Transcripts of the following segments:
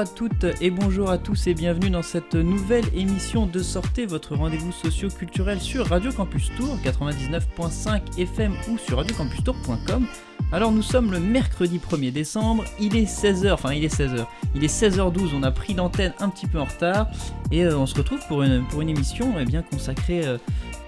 à toutes et bonjour à tous et bienvenue dans cette nouvelle émission de Sortez, votre rendez-vous socio-culturel sur Radio Campus Tour 99.5 FM ou sur radiocampustour.com. Alors nous sommes le mercredi 1er décembre, il est 16h, enfin il est 16h, il est 16h12, on a pris l'antenne un petit peu en retard et euh, on se retrouve pour une, pour une émission eh bien consacrée, euh,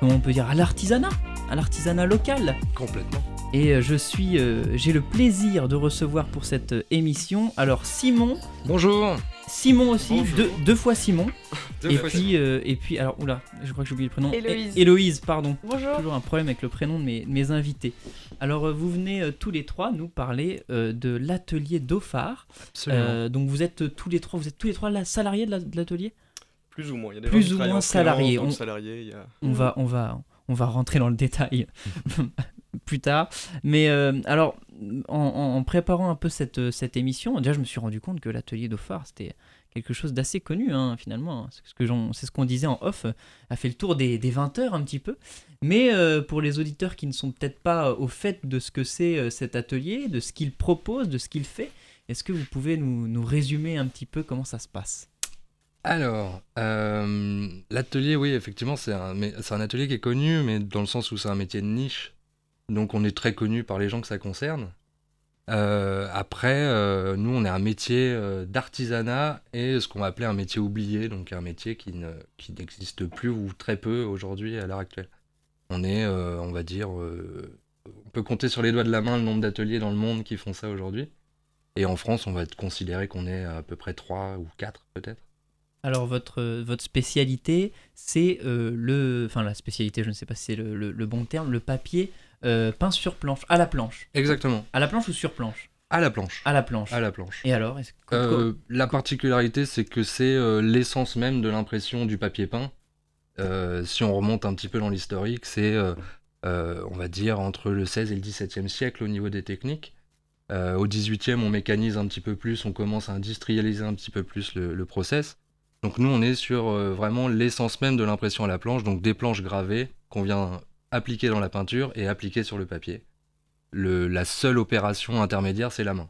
comment on peut dire, à l'artisanat, à l'artisanat local. Complètement. Et euh, je suis, euh, j'ai le plaisir de recevoir pour cette euh, émission. Alors Simon, Bonjour. Simon aussi, Bonjour. deux, deux fois Simon. Deux et fois puis, euh, et puis, alors oula, je crois que j'ai oublié le prénom. Héloïse. Hé- Héloïse, pardon. Bonjour. Toujours un problème avec le prénom de mes, de mes invités. Alors vous venez euh, tous les trois nous parler euh, de l'atelier Dauphard. Absolument. Euh, donc vous êtes euh, tous les trois, vous êtes tous les trois là, salariés de la- de l'atelier? Plus ou moins. Il y a des Plus gens ou moins salariés. d'autres On- salariés. Il y a... On va, on va, on va rentrer dans le détail plus tard. Mais euh, alors, en, préparant un peu cette, euh, cette émission, déjà, je me suis rendu compte que l'atelier Dauphard, c'était quelque chose d'assez connu, hein, finalement. C'est ce c'est ce qu'on disait en off, a fait le tour des, des 20 heures un petit peu. Mais euh, pour les auditeurs qui ne sont peut-être pas au fait de ce que c'est cet atelier, de ce qu'il propose, de ce qu'il fait, est-ce que vous pouvez nous, résumer un petit peu comment ça se passe? Alors, l'atelier, oui, effectivement, c'est un, un atelier qui est connu, mais dans le sens où c'est un métier de niche. Donc, on est très connu par les gens que ça concerne. Euh, après, euh, nous, on est un métier euh, d'artisanat et ce qu'on va appeler un métier oublié, donc un métier qui, ne, qui n'existe plus ou très peu aujourd'hui à l'heure actuelle. On est, on va dire, on peut compter sur les doigts de la main le nombre d'ateliers dans le monde qui font ça aujourd'hui. Et en France, on va être considéré qu'on est à peu près 3 ou 4 peut-être. Alors votre, votre spécialité, c'est le... Enfin la spécialité, je ne sais pas si c'est le- le bon terme, le papier euh, peint sur planche, à la planche. Exactement, À la planche ou sur planche à la planche. À la planche. À la planche. Et alors Euh, la particularité, c'est que c'est euh, l'essence même de l'impression du papier peint. Euh, si on remonte un petit peu dans l'historique, c'est, on va dire, entre le 16 et le 17e siècle au niveau des techniques. Au 18e, on mécanise un petit peu plus, on commence à industrialiser un petit peu plus le, le process. Donc nous, on est sur vraiment l'essence même de l'impression à la planche, donc des planches gravées qu'on vient appliquer dans la peinture et appliquer sur le papier. Le- la seule opération intermédiaire, c'est la main.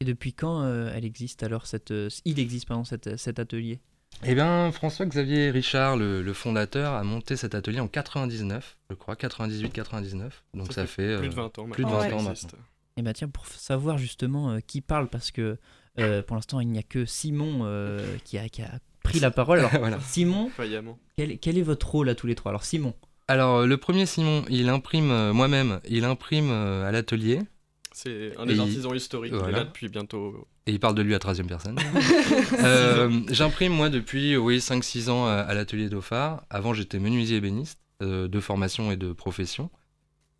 Et depuis quand euh, elle existe alors cette... euh, il existe pardon cet, cet atelier? Eh bien, François-Xavier Richard, le, le fondateur, a monté cet atelier en 99, je crois, 98-99. Donc ça, fait, Plus euh, de 20 ans. plus de maintenant, 20 ça ans existe. Et bien tiens, pour savoir justement euh, qui parle, parce que euh, pour l'instant il n'y a que Simon euh, qui, a, qui a pris la parole. Alors voilà. Simon, quel, quel est votre rôle à tous les trois? Alors Simon, Alors, euh, le premier Simon, il imprime euh, moi-même, il imprime euh, à l'atelier C'est un Et des il- artisans historiques. Il est voilà. là depuis bientôt. et il parle de lui à 13 personne. Euh, J'imprime moi depuis oui, 5-6 ans à, à l'atelier Dauphard. Avant, j'étais menuisier ébéniste euh, de formation et de profession.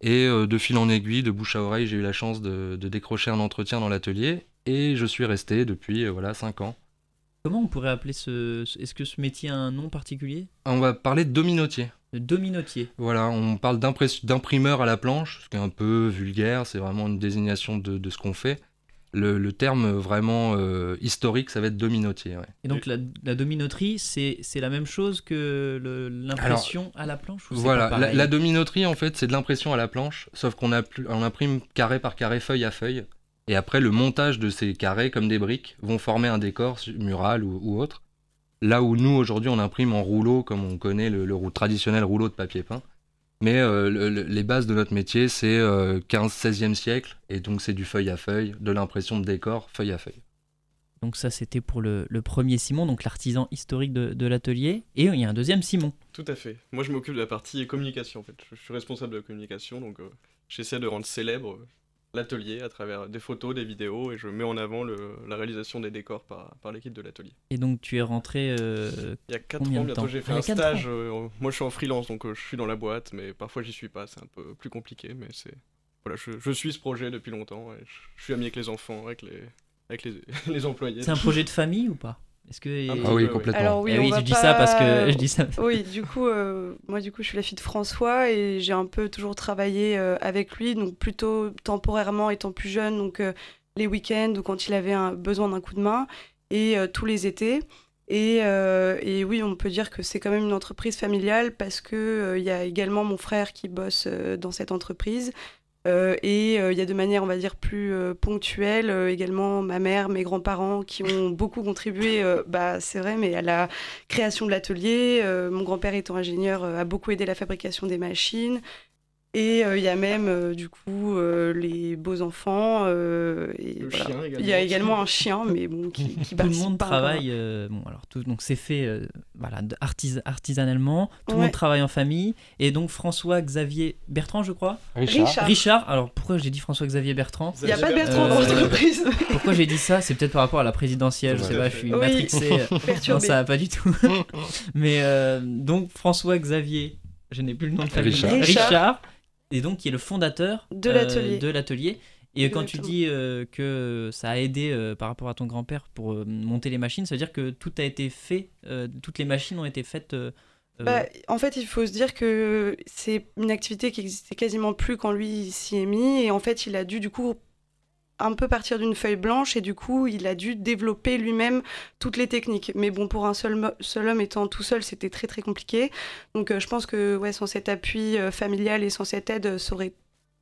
Et euh, de fil en aiguille, de bouche à oreille, j'ai eu la chance de, de décrocher un entretien dans l'atelier. Et je suis resté depuis euh, voilà 5 ans. comment on pourrait appeler ce... ce- Est-ce que ce métier a un nom particulier? On va parler de dominotier. Dominotier. Voilà, on parle d'imprimeur à la planche, ce qui est un peu vulgaire, c'est vraiment une désignation de, de ce qu'on fait. Le, le terme vraiment euh, historique, ça va être dominotier. ouais. Et donc la, la dominoterie, c'est la même chose que l'impression à la planche ou Voilà, la, la dominoterie, en fait, c'est de l'impression à la planche, sauf qu'on on imprime carré par carré, feuille à feuille. Et après, le montage de ces carrés, comme des briques, vont former un décor mural ou, ou autre. Là où nous, aujourd'hui, on imprime en rouleau, comme on connaît le, traditionnel rouleau de papier peint. Mais euh, le- le- les bases de notre métier, c'est euh, 15-16e siècle, et donc c'est du feuille à feuille, de l'impression de décor, feuille à feuille. Donc ça c'était pour le, le premier Simon, donc l'artisan historique de, de l'atelier. Et il y a un deuxième Simon. Tout à fait. Moi, je m'occupe de la partie communication. En fait, je suis responsable de la communication, donc euh, j'essaie de rendre célèbre euh, l'atelier à travers des photos, des vidéos, et je mets en avant le- la réalisation des décors par, par l'équipe de l'atelier. Et donc tu es rentré... euh, Il y a 4 Combien ans, bientôt, j'ai fait un stage. euh, moi, je suis en freelance, donc euh, je suis dans la boîte, mais parfois j'y suis pas. C'est un peu plus compliqué, mais c'est. Voilà, je, je suis ce projet depuis longtemps, et je, je suis ami avec les enfants, avec les, avec les, les employés. C'est un projet de famille ou pas? Est-ce que... Ah Ah oui, complètement. Alors oui, Eh oui, je dis pas- ça parce que je dis ça. Oui, du coup, euh, moi du coup, je suis la fille de François et j'ai un peu toujours travaillé euh, avec lui, donc plutôt temporairement étant plus jeune, donc euh, les week-ends ou quand il avait un, besoin d'un coup de main et euh, tous les étés. Et, euh, et oui, on peut dire que c'est quand même une entreprise familiale parce que euh, il y a également mon frère qui bosse euh, dans cette entreprise. Euh, et euh, il y a de manière, on va dire, plus euh, ponctuelle également ma mère, mes grands-parents qui ont beaucoup contribué, bah, c'est vrai, mais à la création de l'atelier. mon grand-père étant ingénieur a beaucoup aidé la fabrication des machines. Et euh, il y a même, euh, du coup, euh, les beaux enfants. et Le voilà. chien également. Il y a également un chien, mais bon, qui, qui tout le monde pas travaille. euh, bon, alors tout, donc c'est fait euh, voilà, artis- artisanalement. Tout le monde travaille en famille. Et donc François Xavier Bertrand, je crois. Richard. Richard. Alors pourquoi j'ai dit François Xavier Bertrand? Il n'y a pas de Bertrand dans l'entreprise. Pourquoi j'ai dit ça? C'est peut-être par rapport à la présidentielle. Je sais pas. Je suis Oui. matrixé. Non, ça va pas du tout. Mais euh, donc François Xavier, je n'ai plus le nom de famille. Richard. Richard. Et donc qui est le fondateur De euh, l'atelier. Et quand tu dis euh, que ça a aidé euh, par rapport à ton grand-père pour euh, monter les machines, ça veut dire que tout a été fait, toutes les machines ont été faites. Bah, en fait, il faut se dire que c'est une activité qui existait quasiment plus quand lui s'y est mis. Et en fait, il a dû, du coup, un peu partir d'une feuille blanche. Et du coup, il a dû développer lui-même toutes les techniques. Mais bon, pour un seul, homme étant tout seul, c'était très, très compliqué. Donc, euh, je pense que ouais, sans cet appui euh, familial et sans cette aide, euh, ça aurait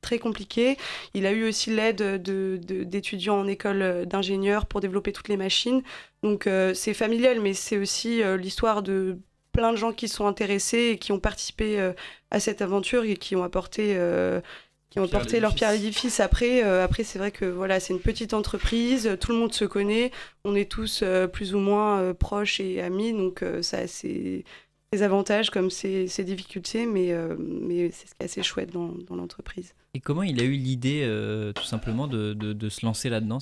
très compliqué. Il a eu aussi l'aide de- de- d'étudiants en école d'ingénieurs pour développer toutes les machines. Donc c'est familial, mais c'est aussi l'histoire de plein de gens qui sont intéressés et qui ont participé à cette aventure et qui ont apporté, qui ont apporté leur pierre à l'édifice. Après, euh, après c'est vrai que voilà, c'est une petite entreprise, tout le monde se connaît, on est tous euh, plus ou moins euh, proches et amis, donc euh, ça a ses, ses avantages comme ses, ses difficultés, mais, euh, mais c'est ce qui est assez chouette dans, dans l'entreprise. Et comment il a eu l'idée, euh, tout simplement, de, de- de se lancer là-dedans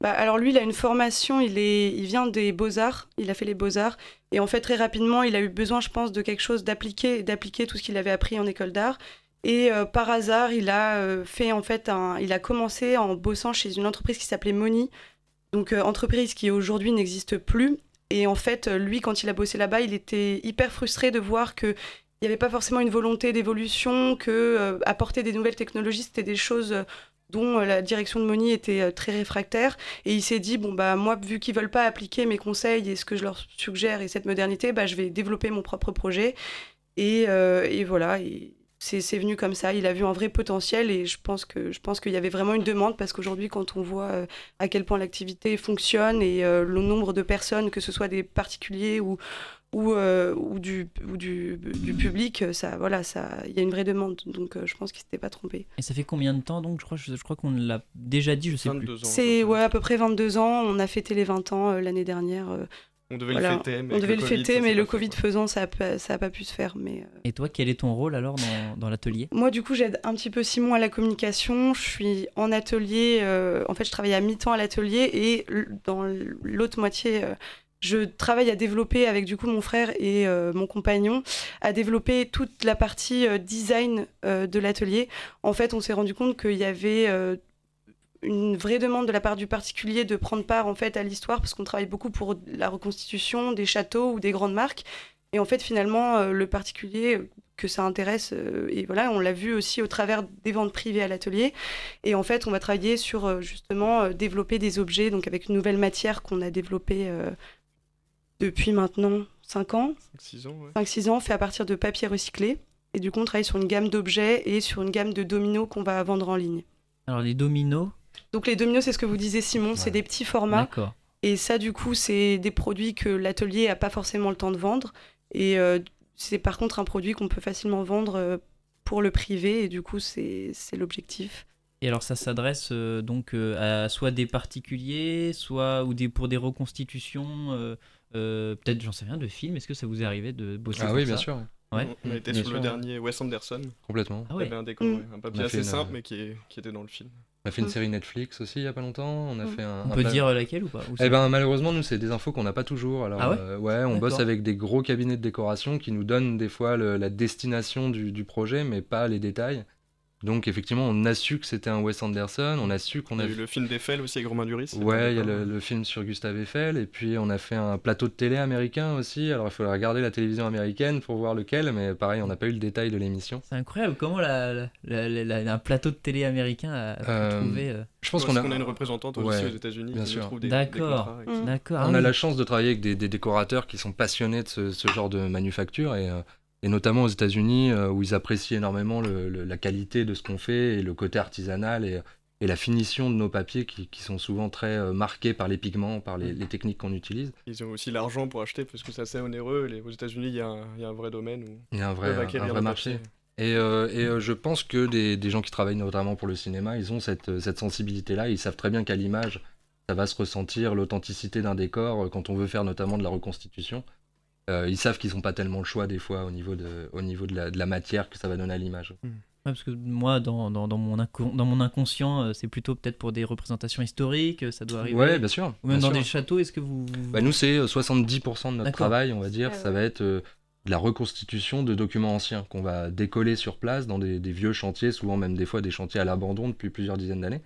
Bah, alors lui, il a une formation, il, est, il vient des beaux-arts, il a fait les beaux-arts, et en fait très rapidement, il a eu besoin, je pense, de quelque chose d'appliqué, d'appliquer tout ce qu'il avait appris en école d'art. Et euh, par hasard, il a euh, fait en fait, il a commencé en bossant chez une entreprise qui s'appelait Moni, donc euh, entreprise qui aujourd'hui n'existe plus. Et en fait, lui, quand il a bossé là-bas, il était hyper frustré de voir que il n'y avait pas forcément une volonté d'évolution, que apporter des nouvelles technologies, c'était des choses dont la direction de Moni était très réfractaire. Et il s'est dit, bon, bah, moi, vu qu'ils veulent pas appliquer mes conseils et ce que je leur suggère et cette modernité, bah, je vais développer mon propre projet. Et, et voilà, c'est c'est venu comme ça. Il a vu un vrai potentiel et je pense que je pense qu'il y avait vraiment une demande parce qu'aujourd'hui, quand on voit euh, à quel point l'activité fonctionne et euh, le nombre de personnes, que ce soit des particuliers ou ou, euh, ou, du, ou du, du public, ça, voilà, ça, il y a une vraie demande. Donc, euh, je pense qu'il s'était pas trompé. Et ça fait combien de temps donc Je crois, je, je crois qu'on l'a déjà dit, je sais plus. 22 ans. C'est à peu près. ouais, à peu près 22 ans. On a fêté les 20 ans euh, l'année dernière. On devait voilà. le fêter, mais on avec devait le le Covid, fêter, ça mais s'est le pas fait, Covid quoi. faisant, ça a, pas- pu se faire. Mais euh, Et toi, quel est ton rôle alors dans, dans l'atelier? Moi, du coup, j'aide un petit peu Simon à la communication. Je suis en atelier. euh, en fait, je travaille à mi-temps à l'atelier et dans l'autre moitié. euh, je travaille à développer avec du coup mon frère et euh, mon compagnon à développer toute la partie euh, design euh, de l'atelier. En fait, on s'est rendu compte qu'il y avait euh, une vraie demande de la part du particulier de prendre part en fait à l'histoire parce qu'on travaille beaucoup pour la reconstitution des châteaux ou des grandes marques. Et en fait, finalement, euh, le particulier que ça intéresse, euh, et voilà, on l'a vu aussi au travers des ventes privées à l'atelier. Et en fait, on va travailler sur euh, justement euh, développer des objets, donc avec une nouvelle matière qu'on a développée euh, depuis maintenant 5 ans, 6 ans, ouais. 5-6 ans, fait à partir de papier recyclé. Et du coup, on travaille sur une gamme d'objets et sur une gamme de dominos qu'on va vendre en ligne. Alors les dominos, Donc les dominos, c'est ce que vous disiez Simon, c'est des petits formats. d'accord. Et ça, du coup, c'est des produits que l'atelier n'a pas forcément le temps de vendre. Et euh, c'est par contre un produit qu'on peut facilement vendre euh, pour le privé. Et du coup, c'est c'est l'objectif. Et alors ça s'adresse euh, donc euh, à soit des particuliers, soit ou des pour des reconstitutions, euh, euh, peut-être j'en sais rien de films. Est-ce que ça vous est arrivé de bosser Ah oui, ça bien sûr, ouais. On a été Bien sur sûr, le ouais. dernier Wes Anderson. complètement. Ah Il y avait un décor, Mm. un papier assez simple, mais qui, est- qui était dans le film. On a fait une Mm. série Netflix aussi il y a pas longtemps. On a Mm. fait un. On un peut pla- dire laquelle ou pas Ou Eh ben malheureusement nous c'est des infos qu'on n'a pas toujours. Alors Ah ouais euh, ouais, on bosse avec des gros cabinets de décoration qui nous donnent des fois le- la destination du, du projet mais pas les détails. Donc effectivement on a su que c'était un Wes Anderson, on a su qu'on On a a eu le film d'Eiffel aussi avec Romain Duris. Ouais, il y a décor. le, le film sur Gustave Eiffel, et puis on a fait un plateau de télé américain aussi. Alors il faudrait regarder la télévision américaine pour voir lequel, mais pareil, on n'a pas eu le détail de l'émission. C'est incroyable comment la, la- la- la- un plateau de télé américain a pu Euh, trouver. euh, Je pense qu'on a, a une représentante aussi Ouais, aux États-Unis bien qui sûr. D'accord. D'accord. ah on a oui. la chance de travailler avec des, des décorateurs qui sont passionnés de ce, ce genre de manufacture, et euh, et notamment aux États-Unis où ils apprécient énormément la qualité de ce qu'on fait et le côté artisanal et, et la finition de nos papiers qui, sont souvent très euh, marqués par les pigments, par les, techniques qu'on utilise. Ils ont aussi l'argent pour acheter parce que c'est assez onéreux. Les, aux États-Unis, il y, a un vrai domaine où il y a un vrai, un, vrai marché. Et, euh, et euh, je pense que des, des, gens qui travaillent notamment pour le cinéma, ils ont cette, cette sensibilité-là. Ils savent très bien qu'à l'image, ça va se ressentir l'authenticité d'un décor quand on veut faire notamment de la reconstitution. Ils savent qu'ils n'ont pas tellement le choix des fois au niveau de, au niveau de, la, de la matière que ça va donner à l'image. Hmm parce que moi, dans, dans, dans mon, dans mon inconscient, euh, c'est plutôt peut-être pour des représentations historiques, ça doit arriver. Ouais, bien sûr. Ou même dans des châteaux, est-ce que vous. Bah, nous, c'est 70% euh, de notre travail, on va dire. ça va être euh, de la reconstitution de documents anciens qu'on va décoller sur place dans des, des, vieux chantiers, souvent même des fois des chantiers à l'abandon depuis plusieurs dizaines d'années.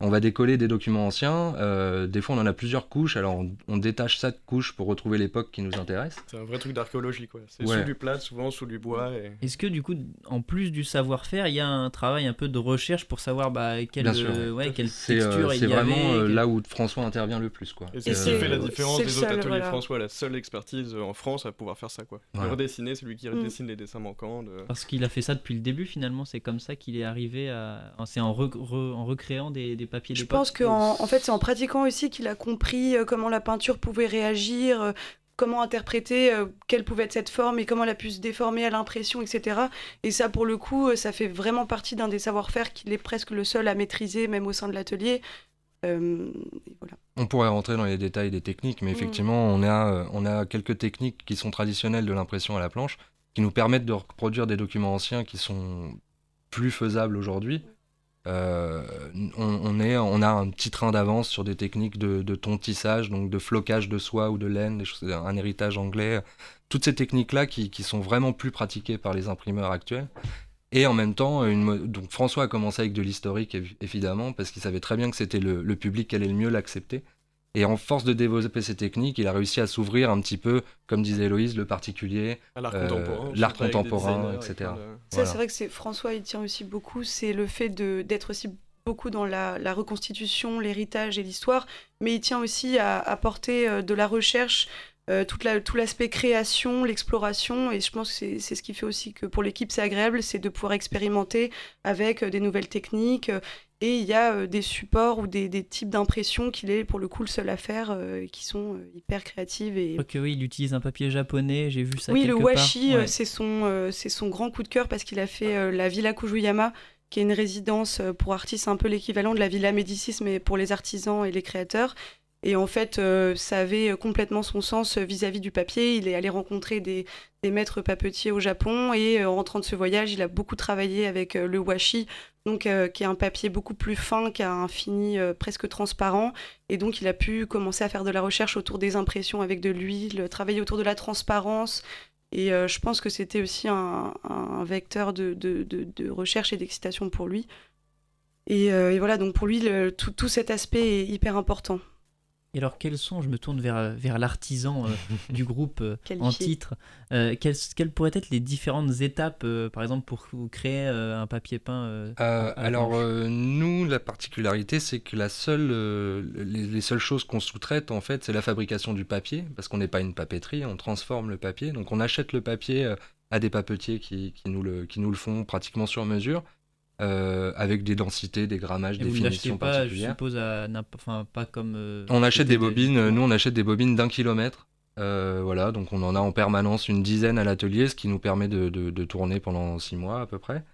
On va décoller des documents anciens. Euh, des fois, on en a plusieurs couches. Alors, on, détache chaque couche pour retrouver l'époque qui nous intéresse. C'est un vrai truc d'archéologie, quoi. C'est sous du plat, souvent sous du bois. Est-ce que, du coup, en plus du savoir-faire, il y a un travail un peu de recherche pour savoir bah, quelle, euh, ouais, quelle texture euh, il y C'est vraiment là où François intervient le plus, quoi. Et c'est ce qui fait la différence des autres ateliers François, la seule expertise en France à pouvoir faire ça, quoi. Redessiner, c'est lui qui redessine mm. les dessins manquants. Parce qu'il a fait ça depuis le début, finalement. C'est comme ça qu'il est arrivé à. C'est en, en recréant des je pense qu'en en fait, c'est en pratiquant aussi qu'il a compris euh, comment la peinture pouvait réagir, euh, comment interpréter euh, quelle pouvait être cette forme et comment elle a pu se déformer à l'impression, etc. Et ça, pour le coup, ça fait vraiment partie d'un des savoir-faire qu'il est presque le seul à maîtriser, même au sein de l'atelier. On pourrait rentrer dans les détails des techniques, mais mm. effectivement, on, a, on a quelques techniques qui sont traditionnelles de l'impression à la planche, qui nous permettent de reproduire des documents anciens qui sont plus faisables aujourd'hui. Euh, on, est, on a un petit train d'avance sur des techniques de, de, tontissage, donc de flocage de soie ou de laine, un héritage anglais. Toutes ces techniques-là qui, sont vraiment plus pratiquées par les imprimeurs actuels. Et en même temps, donc François a commencé avec de l'historique, évidemment, parce qu'il savait très bien que c'était le, le, public qui allait le mieux l'accepter. Et en force de développer ces techniques, il a réussi à s'ouvrir un petit peu, comme disait Héloïse, le particulier, l'art contemporain, l'art contemporain etc. Ça, c'est vrai que c'est François, il tient aussi beaucoup, c'est le fait d'être aussi beaucoup dans la, reconstitution, l'héritage et l'histoire, mais il tient aussi à apporter euh, de la recherche, euh, tout l'aspect création, l'exploration, et je pense que c'est ce qui fait aussi que pour l'équipe c'est agréable, c'est de pouvoir expérimenter avec euh, des nouvelles techniques et il y a euh, des supports ou des, types d'impressions qu'il est pour le coup le seul à faire, euh, qui sont euh, hyper créatives. Et... Ok, oui, il utilise un papier japonais, j'ai vu ça. Oui, le washi, c'est son, c'est son grand coup de cœur parce qu'il a fait la Villa Kujuyama, qui est une résidence pour artistes un peu l'équivalent de la Villa Médicis, mais pour les artisans et les créateurs. Et en fait, ça avait complètement son sens vis-à-vis du papier. Il est allé rencontrer des, maîtres papetiers au Japon et en rentrant de ce voyage, il a beaucoup travaillé avec le washi donc euh, qui est un papier beaucoup plus fin, qui a un fini euh, presque transparent. Et donc il a pu commencer à faire de la recherche autour des impressions avec de l'huile, travailler autour de la transparence. Et euh, je pense que c'était aussi un, vecteur de, recherche et d'excitation pour lui. Et, voilà, donc pour lui, tout cet aspect est hyper important. Et alors, quels sont, je me tourne vers, vers l'artisan euh, du groupe euh, en titre, euh, quelles, quelles, pourraient être les différentes étapes, par exemple, pour créer un papier peint Alors, nous, la particularité, c'est que la seule, les, seules choses qu'on sous-traite, en fait, c'est la fabrication du papier, parce qu'on n'est pas une papeterie, on transforme le papier. Donc, on achète le papier à des papetiers qui, qui, nous le, qui nous le font pratiquement sur mesure. Euh, avec des densités, des grammages, des finitions pas, particulières. Je suppose, à, enfin, pas comme. Euh, on achète des bobines, nous on achète des bobines d'un kilomètre. Euh, voilà, donc on en a en permanence une dizaine à l'atelier, ce qui nous permet de, de, tourner pendant six mois à peu près.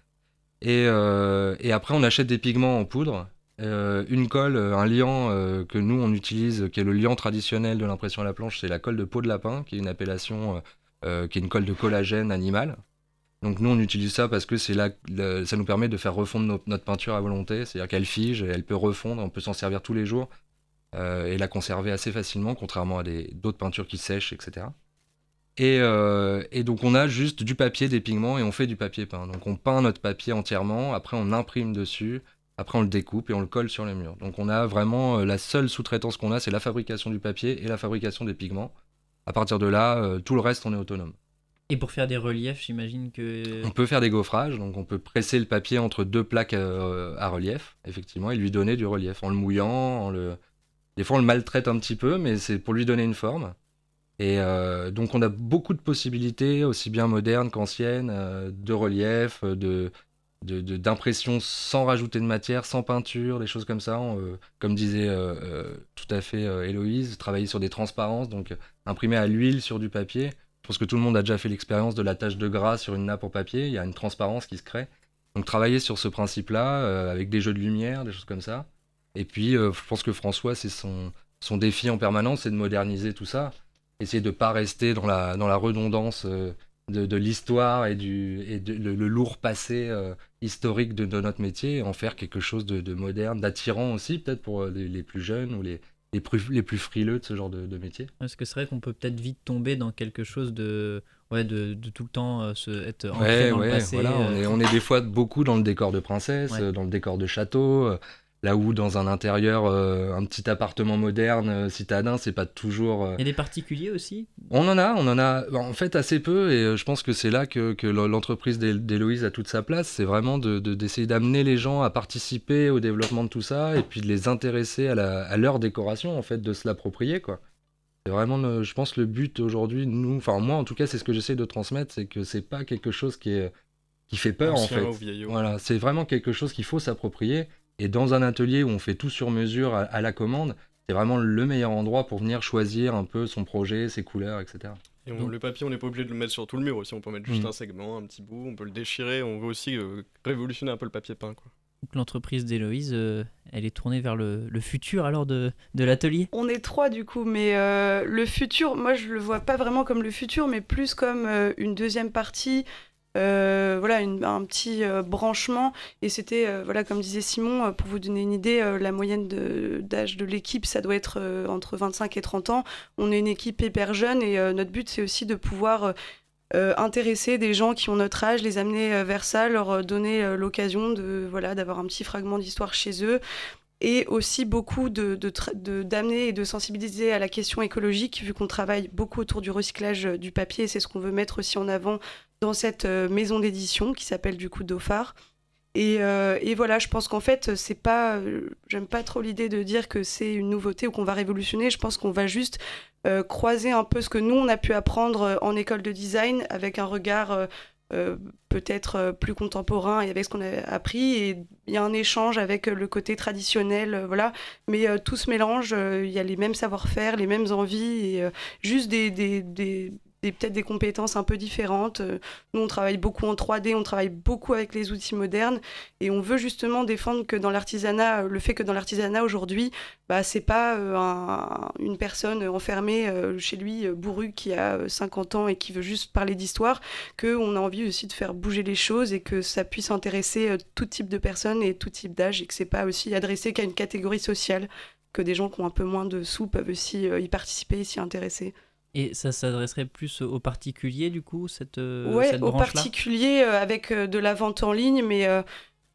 Et, et après, on achète des pigments en poudre, une colle, un liant que nous on utilise, qui est le liant traditionnel de l'impression à la planche, c'est la colle de peau de lapin, qui est une appellation, qui est une colle de collagène animal. Donc nous, on utilise ça parce que c'est là, ça nous permet de faire refondre notre peinture à volonté, c'est-à-dire qu'elle fige, elle peut refondre, on peut s'en servir tous les jours euh, et la conserver assez facilement, contrairement à d'autres peintures qui sèchent, etc. Euh, et, donc on a juste du papier, des pigments et on fait du papier peint. Donc on peint notre papier entièrement, après on imprime dessus, après on le découpe et on le colle sur les murs. Donc on a vraiment euh, la seule sous-traitance qu'on a, c'est la fabrication du papier et la fabrication des pigments. À partir de là, tout le reste, on est autonome. Et pour faire des reliefs, j'imagine que. On peut faire des gaufrages, donc on peut presser le papier entre deux plaques euh, à relief, effectivement, et lui donner du relief en le mouillant. Des fois on le maltraite un petit peu, mais c'est pour lui donner une forme. Et euh, donc on a beaucoup de possibilités, aussi bien modernes qu'anciennes, euh, de relief, de, d'impression sans rajouter de matière, sans peinture, des choses comme ça. On, comme disait tout à fait Héloïse, travailler sur des transparences, donc imprimer à l'huile sur du papier. Je pense que tout le monde a déjà fait l'expérience de la tache de gras sur une nappe en papier. Il y a une transparence qui se crée. Donc travailler sur ce principe-là, euh, avec des jeux de lumière, des choses comme ça. Et puis euh, je pense que François, c'est son, défi en permanence, c'est de moderniser tout ça. Essayer de ne pas rester dans la, redondance euh, de, l'histoire et, du, le, lourd passé historique de, notre métier, en faire quelque chose de, de moderne, d'attirant aussi, peut-être pour les, les plus jeunes ou les, les, plus, les plus frileux de ce genre de, de métier. Parce que c'est vrai qu'on peut peut-être vite tomber dans quelque chose de, ouais, de, de tout le temps euh, se, être ancré Ouais, dans le ouais, passé. voilà, on euh, est, on est des fois beaucoup dans le décor de princesse, euh, dans le décor de château, là où dans un intérieur, euh, un petit appartement moderne, euh, citadin, c'est pas toujours... euh, Il y a des particuliers aussi? On en a, on en a en fait assez peu, et euh, je pense que c'est là que, que l'entreprise d'Hé- d'Héloïse a toute sa place, c'est vraiment de- de- d'essayer d'amener les gens à participer au développement de tout ça, et puis de les intéresser à, la- à leur décoration, en fait, de se l'approprier, quoi. C'est vraiment, le- je pense, le but aujourd'hui, nous, enfin moi en tout cas, c'est ce que j'essaie de transmettre, c'est que c'est pas quelque chose qui, est, qui fait peur, en fait. Voilà, c'est vraiment quelque chose qu'il faut s'approprier. Et dans un atelier où on fait tout sur mesure à, à la commande, c'est vraiment le meilleur endroit pour venir choisir un peu son projet, ses couleurs, etc. Et on- Donc- le papier, on n'est pas obligé de le mettre sur tout le mur aussi. On peut mettre juste Mm. un segment, un petit bout, on peut le déchirer. On veut aussi euh, révolutionner un peu le papier peint. Quoi. Donc, L'entreprise d'Héloïse, euh, elle est tournée vers le, le futur alors de, de l'atelier? On est trois du coup, mais euh, le futur, moi je le vois pas vraiment comme le futur, mais plus comme euh, une deuxième partie, euh, voilà, un petit euh, branchement. Et c'était, euh, voilà, comme disait Simon, pour vous donner une idée, la moyenne d'âge de, l'équipe, ça doit être entre 25 et 30 ans. On est une équipe hyper jeune et notre but c'est aussi de pouvoir intéresser des gens qui ont notre âge, les amener vers ça, leur donner l'occasion de voilà d'avoir un petit fragment d'histoire chez eux et aussi beaucoup de, d'amener et de sensibiliser à la question écologique, vu qu'on travaille beaucoup autour du recyclage du papier, c'est ce qu'on veut mettre aussi en avant dans cette euh, maison d'édition qui s'appelle du coup Dauphard. Et, euh, et voilà, je pense qu'en fait, c'est pas, euh, j'aime pas trop l'idée de dire que c'est une nouveauté ou qu'on va révolutionner. Je pense qu'on va juste croiser un peu ce que nous on a pu apprendre en école de design avec un regard peut-être plus contemporain et avec ce qu'on a appris. Et il y a un échange avec le côté traditionnel, voilà. Mais tout se mélange, il y a les mêmes savoir-faire, les mêmes envies et juste des, des- des- peut-être des compétences un peu différentes. Euh, Nous, on travaille beaucoup en 3D, on travaille beaucoup avec les outils modernes et on veut justement défendre que dans l'artisanat, euh, le fait que dans l'artisanat aujourd'hui, bah, c'est pas euh, un- une personne enfermée chez lui, bourru, qui a euh, 50 ans et qui veut juste parler d'histoire, qu'on a envie aussi de faire bouger les choses et que ça puisse intéresser tout type de personnes et tout type d'âge et que c'est pas aussi adressé qu'à une catégorie sociale, que des gens qui ont un peu moins de sous peuvent aussi y participer et s'y intéresser. Et ça s'adresserait plus aux particuliers du coup, cette, euh, ouais, cette aux branche-là? particuliers euh, avec euh, de la vente en ligne, mais euh,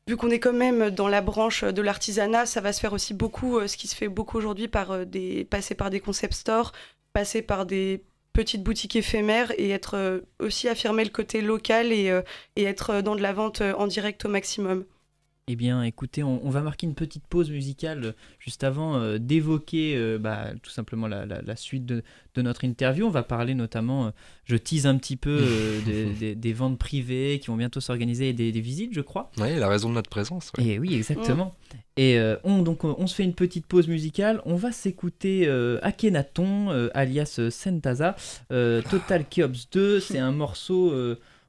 vu qu'on est quand même dans la branche de l'artisanat, ça va se faire aussi beaucoup, euh, ce qui se fait beaucoup aujourd'hui par euh, des passer par des concept stores, passer par des petites boutiques éphémères et être aussi affirmer le côté local et, et être dans de la vente en direct au maximum. Eh bien, écoutez, on, on va marquer une petite pause musicale juste avant euh, d'évoquer euh, bah, tout simplement la, la- la suite de, de notre interview. On va parler notamment, euh, je tease un petit peu, des, des- des ventes privées qui vont bientôt s'organiser et des, des visites, je crois. Oui, la raison de notre présence. ouais. Et oui, exactement. Et on, donc, on, on se fait une petite pause musicale. On va s'écouter Akhenaton, alias Sentaza, Total Chaos 2. C'est un morceau.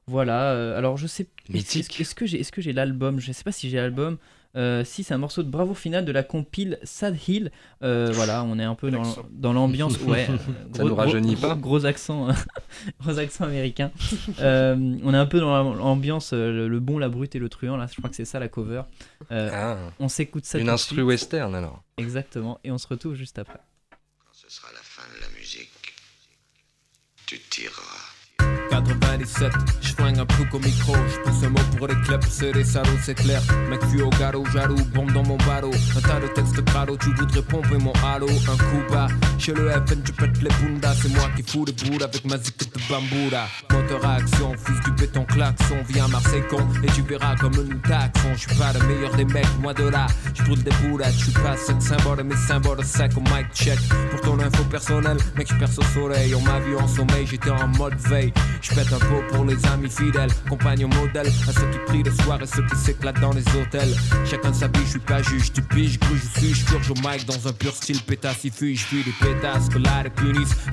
Voilà. euh, alors, je sais. Est-ce Mythique. est-ce que j'ai est-ce que j'ai l'album? Je sais pas si j'ai l'album. Euh, si c'est un morceau de Bravo final de la compile Sad Hill, Euh, voilà, on est un peu dans, dans l'ambiance, ouais. euh, Ça nous rajeunit gros, pas. Gros accent, gros accent américain. Euh, on est un peu dans l'ambiance, euh, le, le bon, la brute et le truand. Là, je crois que c'est ça la cover. Euh, Ah, on s'écoute ça une tout instru suite. western alors. Exactement, et on se retrouve juste après. Quand ce sera la fin de la musique, tu tireras. 97, je flingue un truc au micro, je pousse un mot pour les clubs, c'est des salauds, c'est clair. Mec, fui au garrot, jaloux, bombe dans mon ballot. Un tas de textes crado, tu voudrais pomper mon halo. Un coup bas, chez le FN, tu pètes les bundas. C'est moi qui fous les boules avec ma zik de bamboula. Moteur à action, fils du béton klaxon. Viens Marseille con, et tu verras comme nous taxons. Je suis pas le meilleur des mecs, moi de là. Je brûle des boules, je suis pas cette symbole, mes symboles secs au mic check. Pour ton info personnelle, mec, je perce au soleil. On m'a vu en sommeil, j'étais en mode veille. Je pète un pot pour les amis fidèles, compagnons modèles, à ceux qui prient le soir et ceux qui s'éclatent dans les hôtels. Chacun sa vie, je suis pas juge, tu piges, gruge, je suis, je purge au mic dans un pur style pétasse, il je fuis les pétasses que là les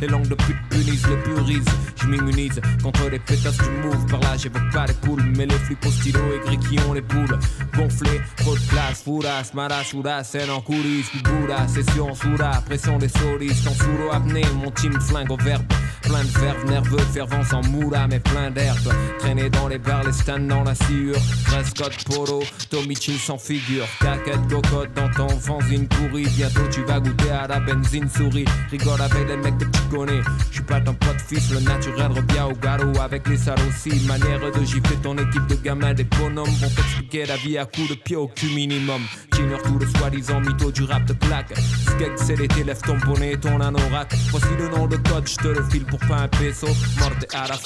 les langues de pute punissent, les purisent. Je m'immunise contre les pétasses du move, par là j'évoque pas les poules, mais les flics au stylo aigris qui ont les boules. Gonflés, trop de place, fourras, marachouras, scène en coulisses, bourra, session soura, pression des solistes, en sous apnée, mon team flingue au verbe. Plein de verve nerveux, fervent sans moula, mais plein d'herbe. Traîner dans les bars, les stands dans la sciure. Dress code polo, Tommy Chin sans figure. Caquette, cocotte dans ton fanzine pourri. Bientôt tu vas goûter à la benzine souris. Rigole avec les mecs que tu connais. J'suis pas ton pote fils, le naturel revient au garou avec les salauds aussi. Manière de gifler ton équipe de gamins, des bonhommes vont t'expliquer la vie à coups de pied au cul minimum. Junior tout le soi-disant mytho du rap de plaque. Skeg c'est l'été, lève ton bonnet et ton anorak. Voici le nom de code, j'te le file pour pas un peso. Morte à la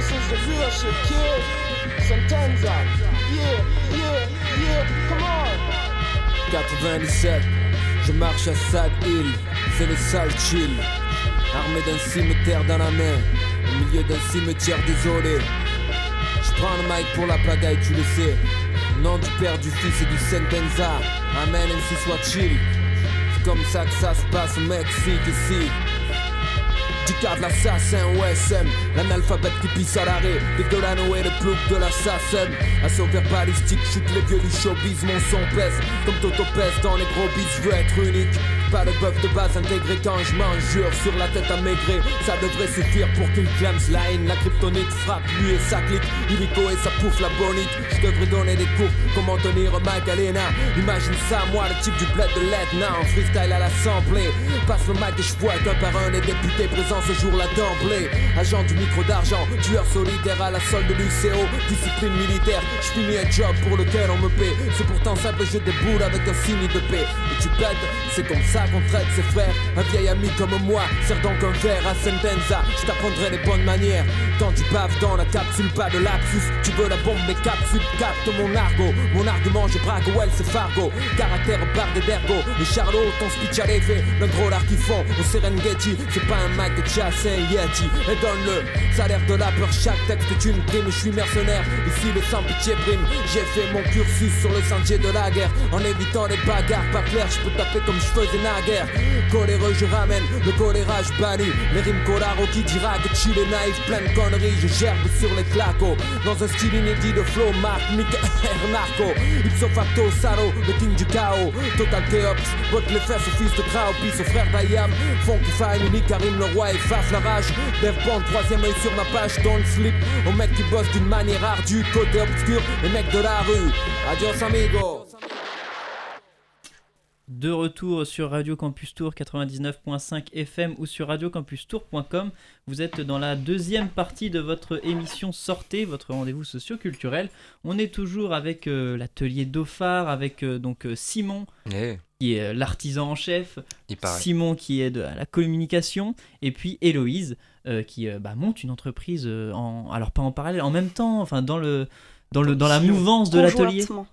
This is the real shit, kid. Sentenza. Yeah, yeah, yeah, come on. 97, je marche à Sad Hill, c'est le sale chill. Armé d'un cimetière dans la main, au milieu d'un cimetière désolé. Je prends le mic pour la pagaille, tu le sais. Nom du Père, du Fils et du Sentenza. Amen, ainsi soit chill. C'est comme ça que ça se passe au Mexique ici. Du cadre l'assassin OSM, l'analphabète qui pisse à l'arrêt, des Delano et le plouc de l'assassin. Assaut verbalistique, chute les vieux du showbiz, mon son pèse, comme Toto pèse dans les gros bis, je veux être unique. Pas de bœuf de base intégré quand je m'enjure sur la tête à maigrer, ça devrait suffire pour qu'il clame la haine, la kryptonite frappe lui et sa clique, illico et ça pouffe la bonite. Je devrais donner des cours, comment tenir Magdalena? Imagine ça, moi le type du bled de l'Etna, en freestyle à l'assemblée. Passe le mic et je vois un par un les députés présents ce jour-là d'emblée. Agent du micro d'argent, tueur solitaire à la solde de l'UCO, discipline militaire. Je finis un job pour lequel on me paie. C'est pourtant simple, je déboule avec un signe de paix. Et tu pètes, c'est comme ça qu'on traite ses frères. Un vieil ami comme moi, sert donc un verre à Sentenza. Je t'apprendrai les bonnes manières. Quand tu baves dans la capsule, pas de lapsus. Tu veux la bombe, mais capsule, capte mon argot. Mon argument, je braque, well, c'est Fargo. Caractère bardé d'ergo. Les charlots, ton speech à l'effet. Le lard qui font au Serengeti. C'est pas un Mac de chasse, c'est un Yeti. Et donne-le. Ça a l'air de la peur, chaque texte est une prime. Je suis mercenaire, ici le sans pitié prime. J'ai fait mon cursus sur le sentier de la guerre. En évitant les bagarres pas claires, je peux taper comme je faisais Coléreux, je ramène le choléra, je bannis. Les rimes colaro qui dira que tu les naïf, plein de conneries. Je gerbe sur les clacos. Dans un style inédit de flow, Marc, Mick, Narco. Ipso facto, Saro, le king du chaos. Total Chaos, vote les fesses au fils de Krao, puis au frère d'Ayam. Funky Fine, unique, Karim le roi efface la rage. Dev Bond, troisième œil sur ma page, don't slip. Aux mecs qui bossent d'une manière ardue, côté obscur, les mecs de la rue. Adios amigo. De retour sur Radio Campus Tour 99.5 FM ou sur radiocampustour.com. Vous êtes dans la deuxième partie de votre émission Sortez, votre rendez-vous socio-culturel. On est toujours avec euh, l'atelier Dauphard, avec euh, donc euh, Simon Eh, qui est euh, l'artisan en chef, il. Simon qui est de à la communication, et puis Héloïse euh, qui euh, bah, monte une entreprise euh, en alors pas en parallèle, en même temps, enfin dans le dans le dans la mouvance de l'atelier. Conjointement.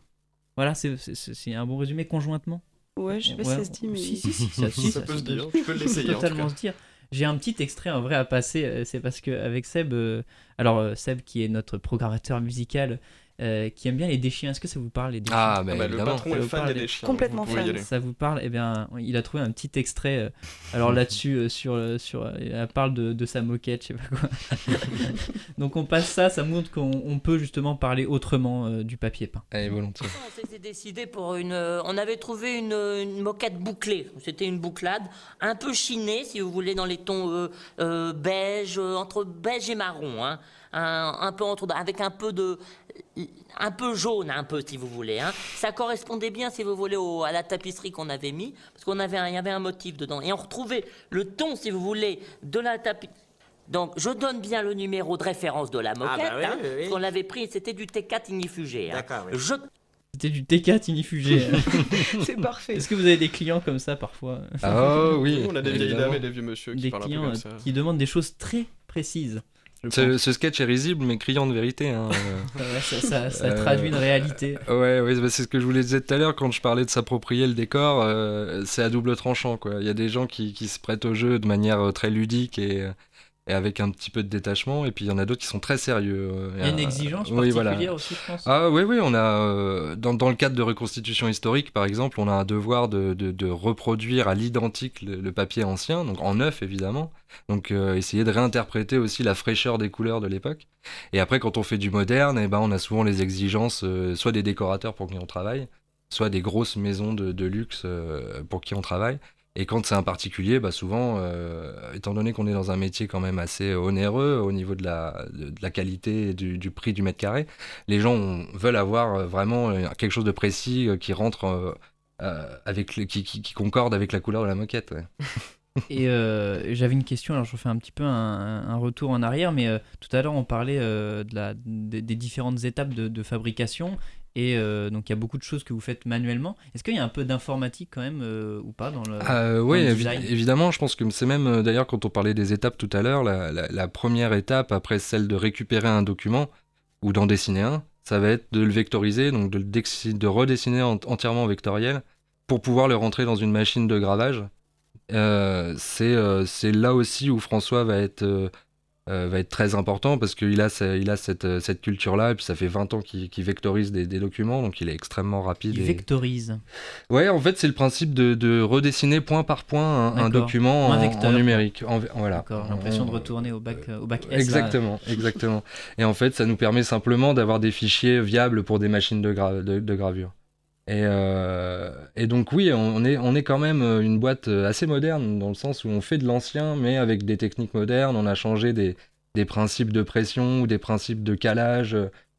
Voilà, c'est un bon résumé conjointement. Ouais, je sais pas Ouais, si ça se dit, mais. si, si, si, ça, si, Ça peut se dire, tu peux l'essayer, totalement se dire. J'ai un petit extrait en vrai à passer, euh, c'est parce que avec Seb, euh, alors euh, Seb qui est notre programmateur musical euh, qui aime bien les déchiens. Est-ce que ça vous parle les déchiens? Ah, bah, Ah bah, le patron est fan des des- chiens. Complètement fan. Ça vous parle? Eh bien, il a trouvé un petit extrait. euh, alors là-dessus, euh, sur, euh, sur, elle parle de, de sa moquette, je sais pas quoi. Donc on passe ça, ça montre qu'on on peut justement parler autrement euh, du papier peint. Allez, volontiers. On s'était décidé pour une. euh, On avait trouvé une, une moquette bouclée. C'était une bouclade un peu chinée, si vous voulez, dans les tons euh, euh, beige, euh, entre beige et marron. hein. Un, un peu entre, avec un peu de. Un peu jaune, un peu, si vous voulez. hein. Ça correspondait bien, si vous voulez, au- à la tapisserie qu'on avait mis, parce qu'on avait, un- il y avait un motif dedans. Et on retrouvait le ton, si vous voulez, de la tapisserie. Donc, je donne bien le numéro de référence de la moquette, bah oui, hein, oui, oui. parce qu'on l'avait pris, c'était du T4 ignifugé. hein. Je C'était du T4 inifugé. C'est parfait. Est-ce que vous avez des clients comme ça parfois? Ah oui. On a des vieilles dames et des vieux monsieur qui Des parlent un peu clients comme euh, ça. qui demandent des choses très précises. Ce, ce sketch est risible, mais criant de vérité. hein, euh. Ouais, ça, ça- ça Euh, traduit une réalité. Ouais, ouais, c'est ce que je vous disais tout à l'heure quand je parlais de s'approprier le décor. euh, c'est à double tranchant, quoi. Il y a des gens qui, qui se prêtent au jeu de manière euh, très ludique et, euh, et avec un petit peu de détachement, et puis il y en a d'autres qui sont très sérieux. euh, Il y a une euh, exigence oui, voilà. particulière aussi, je pense. Ah oui, oui, on a euh, dans, dans le cadre de reconstitution historique, par exemple, on a un devoir de, de- de reproduire à l'identique le, le papier ancien, donc en neuf évidemment. Donc euh, essayer de réinterpréter aussi la fraîcheur des couleurs de l'époque. Et après, quand on fait du moderne, eh ben, on a souvent les exigences, euh, soit des décorateurs pour qui on travaille, soit des grosses maisons de, de luxe euh, pour qui on travaille. Et quand c'est un particulier, bah souvent, euh, étant donné qu'on est dans un métier quand même assez onéreux au niveau de la, de, la qualité du, prix du mètre carré, les gens veulent avoir euh, vraiment euh, quelque chose de précis qui rentre avec qui, concorde avec la couleur de la moquette. Et j'avais une question, alors je fais un petit peu un, retour en arrière, mais tout à l'heure on parlait de la, des, différentes étapes de fabrication, et euh, donc il y a beaucoup de choses que vous faites manuellement. Est-ce qu'il y a un peu d'informatique quand même euh, ou pas dans le... Euh, oui, le évi- design? évidemment, je pense que c'est même, euh, d'ailleurs, quand on parlait des étapes tout à l'heure, la, la- la première étape après celle de récupérer un document ou d'en dessiner un, ça va être de le vectoriser, donc de, de redessiner en- entièrement en vectoriel pour pouvoir le rentrer dans une machine de gravage. C'est là aussi où François va être, euh, va être très important parce qu'il a, sa- il a cette, euh, cette culture-là, et puis ça fait 20 ans qu'il vectorise des, des documents, donc il est extrêmement rapide. Il et- vectorise. Ouais, en fait, c'est le principe de, de redessiner point par point un, document Un en, numérique. En- voilà. L'impression de retourner au bac, euh, au bac S. là. Exactement, exactement. Et en fait, ça nous permet simplement d'avoir des fichiers viables pour des machines de, gra- de, de gravure. Et, euh, et donc oui, on est, on est quand même euh, une boîte euh, assez moderne dans le sens où on fait de l'ancien, mais avec des techniques modernes. On a changé des, des principes de pression ou des principes de calage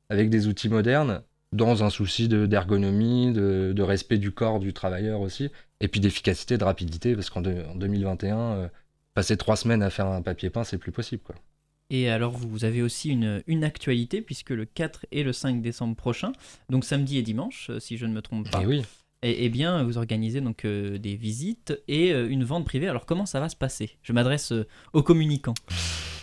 avec des outils modernes, dans un souci de- d'ergonomie, de, respect du corps du travailleur aussi, et puis d'efficacité, de rapidité, parce qu'en deux- en 2021, euh, passer trois semaines à faire un papier peint, c'est plus possible. Quoi. Et alors, vous avez aussi une, une actualité, puisque le 4 et le 5 décembre prochain, donc samedi et dimanche, euh, si je ne me trompe pas, Et oui. et, et bien, vous organisez donc euh, des visites et euh, une vente privée. Alors, comment ça va se passer? Je m'adresse euh, aux communicants.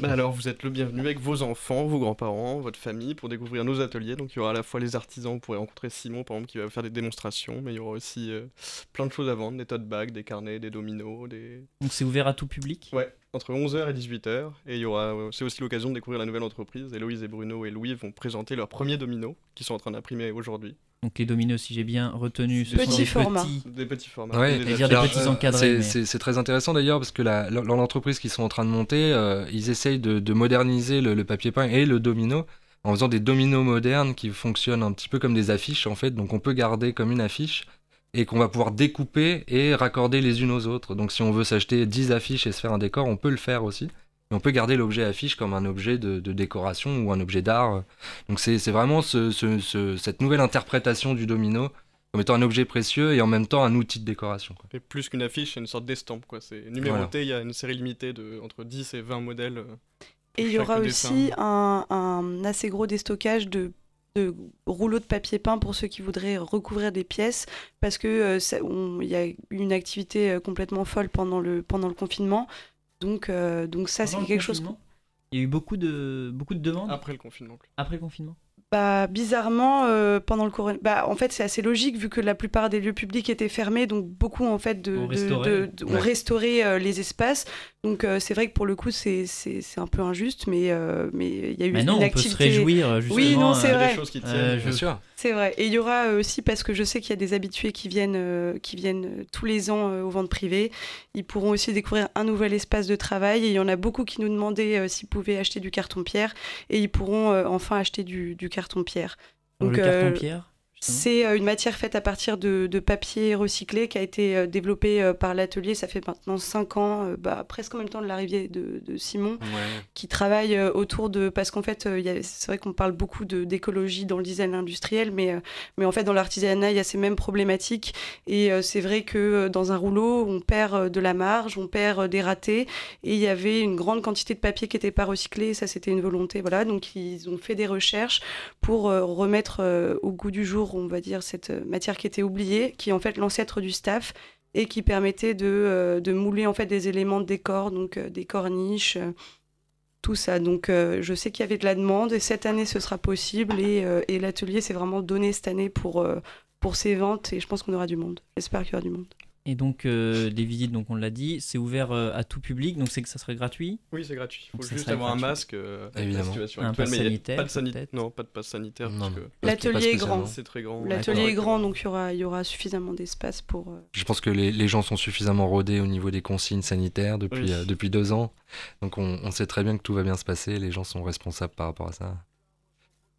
Bah alors, vous êtes le bienvenu avec vos enfants, vos grands-parents, votre famille pour découvrir nos ateliers. Donc, il y aura à la fois les artisans, vous pourrez rencontrer Simon par exemple qui va faire des démonstrations, mais il y aura aussi euh, plein de choses à vendre des tote bags, des carnets, des dominos, des. Donc, c'est ouvert à tout public? Ouais, entre 11h et 18h. Et il y aura, euh, c'est aussi l'occasion de découvrir la nouvelle entreprise. Héloïse et Bruno et Louis vont présenter leurs premiers dominos qui sont en train d'imprimer aujourd'hui. Donc, les dominos, si j'ai bien retenu, ce sont Petit des format. petits. Des petits formats. Ouais, des petits euh, encadrés, c'est- mais- très intéressant d'ailleurs parce que la- dans l'entreprise qu'ils sont en train de monter, euh, ils essayent de, de moderniser le, le papier peint et le domino en faisant des dominos modernes qui fonctionnent un petit peu comme des affiches en fait. Donc on peut garder comme une affiche et qu'on va pouvoir découper et raccorder les unes aux autres. Donc si on veut s'acheter 10 affiches et se faire un décor, on peut le faire aussi. Et on peut garder l'objet affiche comme un objet de, de décoration ou un objet d'art. Donc c'est c'est vraiment ce- ce- ce- cette nouvelle interprétation du domino comme étant un objet précieux et en même temps un outil de décoration. quoi. Et plus qu'une affiche, c'est une sorte d'estampe. quoi. C'est numéroté, il y a une série limitée de entre 10 et 20 modèles. euh, Et il y aura dessin. aussi un, un assez gros déstockage de, de rouleaux de papier peint pour ceux qui voudraient recouvrir des pièces, parce que euh, il y a eu une activité euh, complètement folle pendant le, pendant le confinement. Donc, euh, donc ça, c'est quelque chose. Il y a eu beaucoup de, beaucoup de demandes Après le confinement. après le confinement. Bah, bizarrement, euh, pendant le corona... bah, en fait, c'est assez logique vu que la plupart des lieux publics étaient fermés, donc beaucoup en fait de, de- de- de- restauré euh, les espaces. Donc euh, c'est vrai que pour le coup, c'est un peu injuste, mais euh, mais il y a eu Mais une non, on peut activité. se réjouir justement. Oui, non, euh, c'est vrai. des choses qui tiennent. Euh, Bien sûr. C'est vrai. Et il y aura euh, aussi, parce que je sais qu'il y a des habitués qui viennent, euh, qui viennent euh, tous les ans euh, aux ventes privées, ils pourront aussi découvrir un nouvel espace de travail. Et il y en a beaucoup qui nous demandaient euh, s'ils pouvaient acheter du carton-pierre. Et ils pourront enfin acheter du, du carton-pierre. le Donc, carton pierre? justement. C'est euh, une matière faite à partir de, de papier recyclé qui a été euh, développée euh, par l'atelier. Ça fait maintenant 5 ans, bah, presque en même temps de l'arrivée de, de Simon qui travaille autour de parce qu'en fait c'est vrai qu'on parle beaucoup d'écologie dans le design industriel mais mais en fait dans l'artisanat il y a ces mêmes problématiques. Et c'est vrai que dans un rouleau on perd de la marge on perd des ratés. Et il y avait une grande quantité de papier qui n'était pas recyclé. Ça c'était une volonté voilà. Donc ils ont fait des recherches pour remettre au goût du jour on va dire cette euh, matière qui était oubliée qui est en fait l'ancêtre du staff et qui permettait de, euh, de mouler en fait des éléments de décor, donc euh, des corniches, tout ça. Donc je sais qu'il y avait de la demande et cette année ce sera possible et, et l'atelier s'est vraiment donné cette année pour, pour ventes et je pense qu'on aura du monde. J'espère qu'il y aura du monde. Et donc euh, les visites, donc on l'a dit, c'est ouvert euh, à tout public, donc c'est que ça serait gratuit. Oui, c'est gratuit. Il faut juste avoir un masque euh, avec Évidemment. Un pass sanitaire, pas de sani- peut-être Non, pas de passe sanitaire. Non, parce non. que L'atelier est grand. c'est très grand. L'atelier est grand donc il y aura, il y aura suffisamment d'espace pour... euh, Je pense que les, les gens sont suffisamment rodés au niveau des consignes sanitaires depuis, Oui. euh, depuis deux ans. Donc on, on sait très bien que tout va bien se passer. Les gens sont responsables par rapport à ça.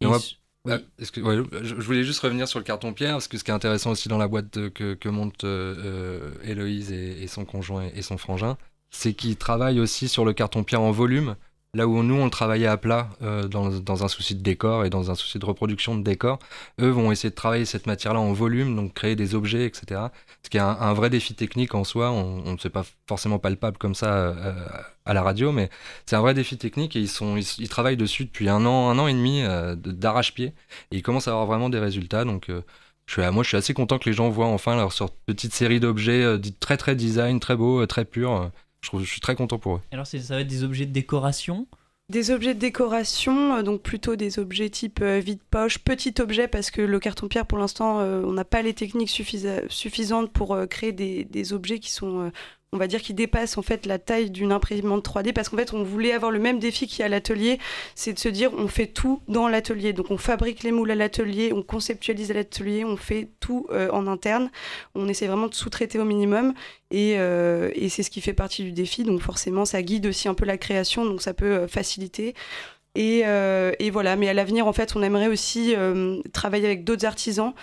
Et Et on va- Ah, que- ouais, je, voulais juste revenir sur le carton-pierre, parce que ce qui est intéressant aussi dans la boîte que, que montent euh, euh, Héloïse et, et son conjoint et, et son frangin, c'est qu'ils travaillent aussi sur le carton-pierre en volume, là où nous, on travaillait à plat euh, dans, un souci de décor et dans un souci de reproduction de décor. Eux vont essayer de travailler cette matière-là en volume, donc créer des objets, etc. Ce qui est un, vrai défi technique en soi, on ne sait pas forcément palpable comme ça euh, à la radio, mais c'est un vrai défi technique et ils, travaillent dessus depuis un an, un an et demi euh, d'arrache-pied et ils commencent à avoir vraiment des résultats. Donc, moi, je suis assez content que les gens voient enfin leur petite série d'objets très très design, très beaux, euh, très purs. Je, trouve, je suis très content pour eux. Alors ça va être des objets de décoration? Des objets de décoration, euh, donc plutôt des objets type euh, vide-poche, petit objet, parce que le carton-pierre, pour l'instant, euh, on n'a pas les techniques suffisa- suffisantes pour euh, créer des, des objets qui sont, euh, on va dire, qui dépassent en fait la taille d'une imprimante 3D, parce qu'en fait, on voulait avoir le même défi qu'il y a à l'atelier, c'est de se dire, on fait tout dans l'atelier. Donc, on fabrique les moules à l'atelier, on conceptualise à l'atelier, on fait tout euh, en interne. On essaie vraiment de sous-traiter au minimum. Et, euh, et c'est ce qui fait partie du défi. Donc forcément, ça guide aussi un peu la création, donc ça peut euh, faciliter. Et, voilà, mais à l'avenir, en fait, on aimerait aussi travailler avec d'autres artisans,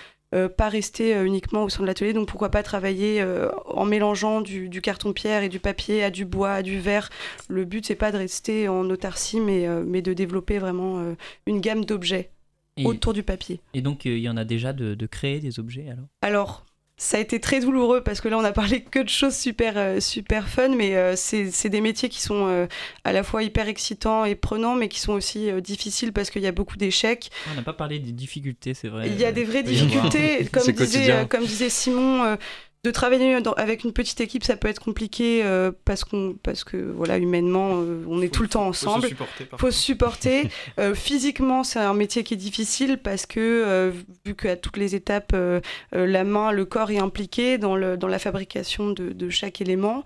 pas rester euh, uniquement au sein de l'atelier. Donc pourquoi pas travailler euh, en mélangeant du, du carton-pierre et du papier à du bois, à du verre. Le but, c'est pas de rester en autarcie, mais, euh, mais de développer vraiment euh, une gamme d'objets Et, autour du papier. et donc euh, il y en a déjà de, de créer des objets alors? Alors, ça a été très douloureux parce que là, on a parlé que de choses super, euh, super fun, mais euh, c'est c'est des métiers qui sont euh, à la fois hyper excitants et prenants, mais qui sont aussi difficiles parce qu'il y a beaucoup d'échecs. Ah, On n'a pas parlé des difficultés, c'est vrai. Il y a des vraies difficultés, comme disait, comme disait Simon. De travailler dans- avec une petite équipe, ça peut être compliqué euh, parce, qu'on, parce que voilà, humainement, euh, on est Faut- tout le temps faut se ensemble supporter, faut se supporter. Euh, physiquement, c'est un métier qui est difficile parce que, euh, vu qu'à toutes les étapes, euh, la main, le corps est impliqué dans, le, dans la fabrication de, de chaque élément.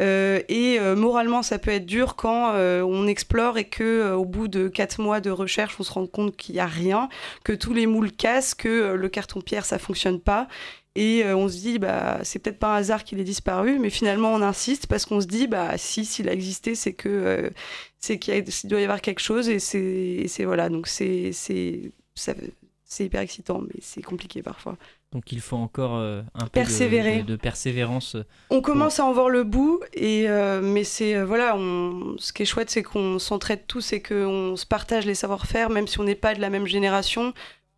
Euh, et euh, moralement, ça peut être dur quand euh, on explore et que, euh, au bout de quatre mois de recherche, on se rend compte qu'il n'y a rien, que tous les moules cassent, que le carton-pierre, ça fonctionne pas. Et euh, on se dit, bah, c'est peut-être pas un hasard qu'il ait disparu, mais finalement on insiste parce qu'on se dit, bah, si, s'il a existé, c'est que euh, c'est qu'il doit y avoir quelque chose et c'est voilà donc c'est c'est hyper excitant mais c'est compliqué parfois Donc il faut encore euh, un peu de- Persévérer. de, de persévérance. on commence à en voir le bout et euh, mais c'est euh, voilà on, ce qui est chouette c'est qu'on s'entraide tous et qu'on se partage les savoir-faire même si on n'est pas de la même génération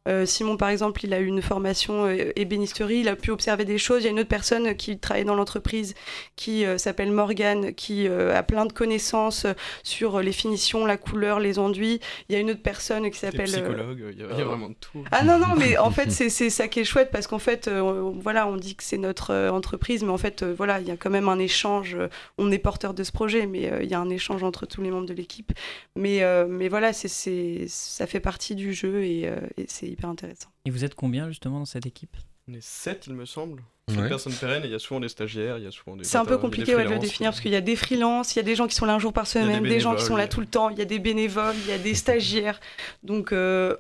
Euh, Simon, par exemple, il a eu une formation euh, ébénisterie, il a pu observer des choses. Il y a une autre personne qui travaille dans l'entreprise qui euh, s'appelle Morgane, qui euh, a plein de connaissances euh, sur les finitions, la couleur, les enduits. Il y a une autre personne qui s'appelle. psychologue, il y, a- il y a vraiment de tout. ah non, non, mais en fait, c'est c'est ça qui est chouette parce qu'en fait, euh, on- voilà, on dit que c'est notre euh, entreprise, mais en fait, euh, voilà, il y a quand même un échange. euh, on est porteur de ce projet, mais euh, il y a un échange entre tous les membres de l'équipe. Mais, euh, mais voilà, c'est c'est- ça fait partie du jeu et, euh, et c'est hyper intéressant. Et vous êtes combien justement dans cette équipe? On est 7, il me semble. Ouais. Une personne pérenne et il y a souvent des stagiaires, il y a souvent des. C'est un peu compliqué ouais, de le définir parce qu'il y a des freelances, il y a des gens qui sont là un jour par semaine, des, gens qui sont là tout le temps, il y a des bénévoles, il y a des stagiaires. Donc euh,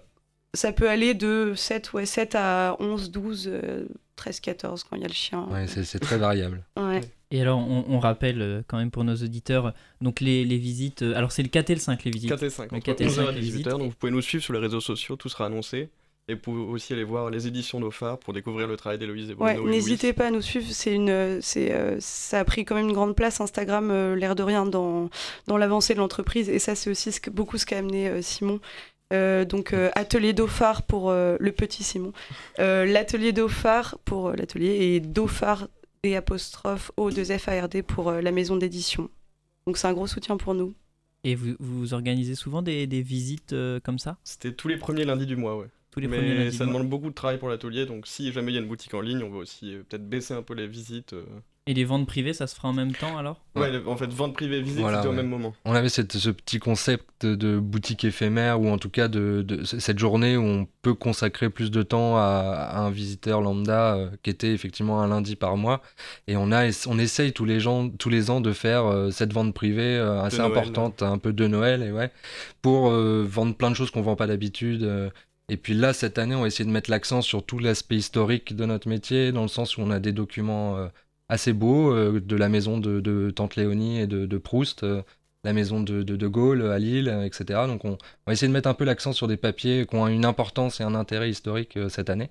ça peut aller de 7, ouais, 7 à 11, 12, euh, 13, 14 quand il y a le chien. Ouais, c'est c'est très variable. Ouais. Et alors, on, on rappelle euh, quand même pour nos auditeurs, euh, donc les, les visites. alors, c'est le 4 et le 5, les visites. 4 et 5, Le entre 4 et 11h 5, à les 18h, visites. donc vous pouvez nous suivre sur les réseaux sociaux, tout sera annoncé. Et vous pouvez aussi aller voir les éditions d'Ophar pour découvrir le travail d'Héloïse et Ouais, et n'hésitez pas à nous suivre. C'est une, c'est, euh, ça a pris quand même une grande place Instagram, euh, l'air de rien dans dans l'avancée de l'entreprise. Et ça, c'est aussi ce que, beaucoup ce qu'a amené euh, Simon. Euh, donc euh, atelier Dauphard pour euh, le petit Simon, Euh, l'atelier Dauphard pour euh, l'atelier et Dauphard des apostrophes O 2 F A R D pour euh, la maison d'édition. Donc c'est un gros soutien pour nous. Et vous, vous organisez souvent des, des visites euh, comme ça? C'était tous les premiers lundis du mois, ouais. Tous les premiers Mais lundis ça demande beaucoup de travail pour l'atelier, donc si jamais il y a une boutique en ligne, on va aussi euh, peut-être baisser un peu les visites. euh. Et les ventes privées, ça se fera en même temps alors? Ouais, en fait, vente privée, visite, Voilà, c'était au même moment. On avait cette- ce petit concept de boutique éphémère, ou en tout cas de, de cette journée où on peut consacrer plus de temps à, à un visiteur lambda, euh, qui était effectivement un lundi par mois. Et on, a, on essaye tous les, gens, tous les ans de faire euh, cette vente privée euh, assez Noël, importante, un peu de Noël, et ouais, pour euh, vendre plein de choses qu'on vend pas d'habitude. Et puis là, cette année, on va essayer de mettre l'accent sur tout l'aspect historique de notre métier, dans le sens où on a des documents euh, assez beaux euh, de la maison de, Tante Léonie et de, Proust, euh, la maison de, de, Gaulle à Lille, etc. Donc on, on va essayer de mettre un peu l'accent sur des papiers qui ont une importance et un intérêt historique cette année.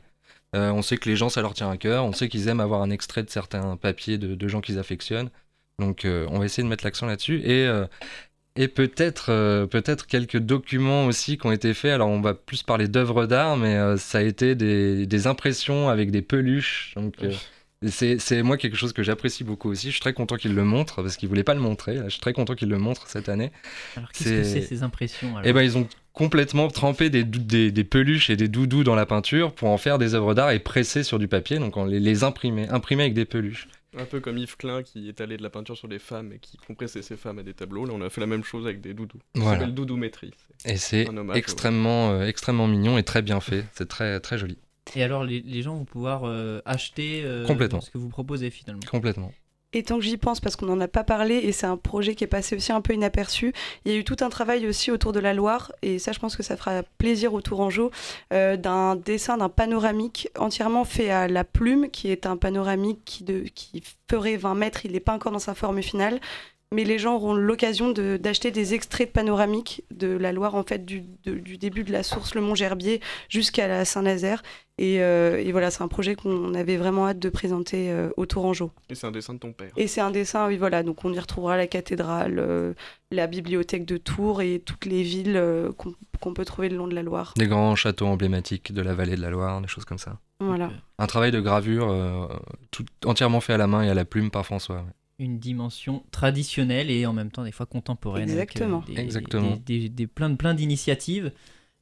On sait que les gens, ça leur tient à cœur. On sait qu'ils aiment avoir un extrait de certains papiers de, gens qu'ils affectionnent. Donc on va essayer de mettre l'accent là-dessus. Et, et peut-être euh, peut-être quelques documents aussi qui ont été faits. Alors on va plus parler d'œuvres d'art, mais euh, ça a été des, des impressions avec des peluches. Donc euh, c'est moi quelque chose que j'apprécie beaucoup aussi. Je suis très content qu'il le montre parce qu'il voulait pas le montrer. Je suis très content qu'il le montre cette année. Alors, qu'est-ce que C'est- ces impressions alors? Et ben ils ont complètement trempé des, des peluches et des doudous dans la peinture pour en faire des œuvres d'art et presser sur du papier, donc on les, les imprimer, imprimer avec des peluches. Un peu comme Yves Klein qui étalait de la peinture sur des femmes et qui compressait ses femmes à des tableaux. Là, on a fait la même chose avec des doudous. Ça Voilà. s'appelle doudoumétrie. Et c'est extrêmement, euh, extrêmement mignon et très bien fait. C'est très, très joli. Et alors, les, les gens vont pouvoir euh, acheter euh, Complètement. ce que vous proposez finalement. Complètement. Et tant que j'y pense, parce qu'on n'en a pas parlé, et c'est un projet qui est passé aussi un peu inaperçu, il y a eu tout un travail aussi autour de la Loire, et ça je pense que ça fera plaisir au Tourangeau, euh, d'un dessin d'un panoramique entièrement fait à la plume, qui est un panoramique qui, qui ferait 20 mètres, il n'est pas encore dans sa forme finale, mais les gens auront l'occasion de- d'acheter des extraits de panoramique de la Loire, en fait, du, de- du début de la source, le Mont Gerbier, jusqu'à la Saint-Nazaire. Et, euh, et voilà, c'est un projet qu'on avait vraiment hâte de présenter euh, au Tourangeau. Et c'est un dessin de ton père. Et c'est un dessin, oui, voilà. Donc on y retrouvera la cathédrale, euh, la bibliothèque de Tours et toutes les villes euh, qu'on peut trouver le long de la Loire. Des grands châteaux emblématiques de la vallée de la Loire, des choses comme ça. Voilà. Un travail de gravure euh, tout, entièrement fait à la main et à la plume par François. ouais. Une dimension traditionnelle et en même temps des fois contemporaine. avec, euh, Exactement. des, Exactement. Des, des- des- plein, de- plein d'initiatives.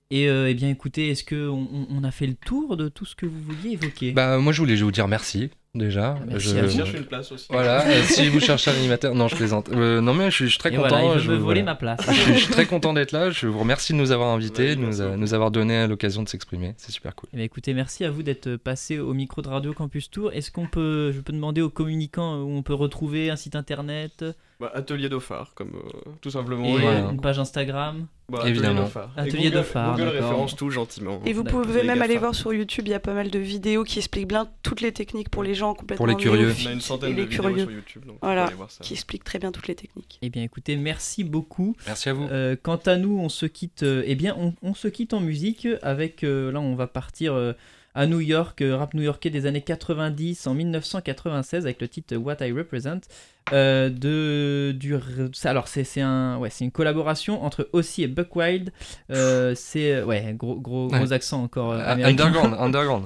Et euh, eh bien écoutez, est-ce qu'on on, on a fait le tour de tout ce que vous vouliez évoquer? Bah, moi, je voulais vous dire merci, déjà. Merci Je- à Je vous. cherche une place aussi. Voilà, euh, si vous cherchez un animateur. Non, je plaisante. Euh, non, mais je suis, je suis très Et content. voilà, je voler voilà. ma place. Je suis, je suis très content d'être là. Je vous remercie de nous avoir invités, Ouais, de nous, a- avoir donné l'occasion de s'exprimer. C'est super cool. Eh bien, écoutez, merci à vous d'être passé au micro de Radio Campus Tour. Est-ce qu'on peut, je peux demander aux communicants où on peut retrouver un site internet? Bah, atelier d'Ophar, comme euh, tout simplement. et voilà. une page Instagram Bah, Évidemment. Atelier Google- d'Ophar, Google d'accord. référence tout gentiment. Et vous pouvez même aller voir sur YouTube, il y a pas mal de vidéos qui expliquent bien toutes les techniques pour les gens complètement Pour les curieux. On a une centaine de vidéos curieux, sur YouTube, donc Voilà. vous pouvez aller voir ça. qui expliquent très bien toutes les techniques. Eh bien, écoutez, merci beaucoup. Merci à vous. Euh, quant à nous, on se quitte. euh, eh bien, on, on se quitte en musique avec. euh, là, on va partir. À New York, euh, rap new-yorkais des années 90 en 1996 avec le titre What I Represent. Euh, de, du, alors c'est c'est un, ouais, c'est une collaboration entre Ossie et Buck Wild. Euh, c'est ouais, gros, gros, gros Ouais. accent encore. euh. Underground, underground.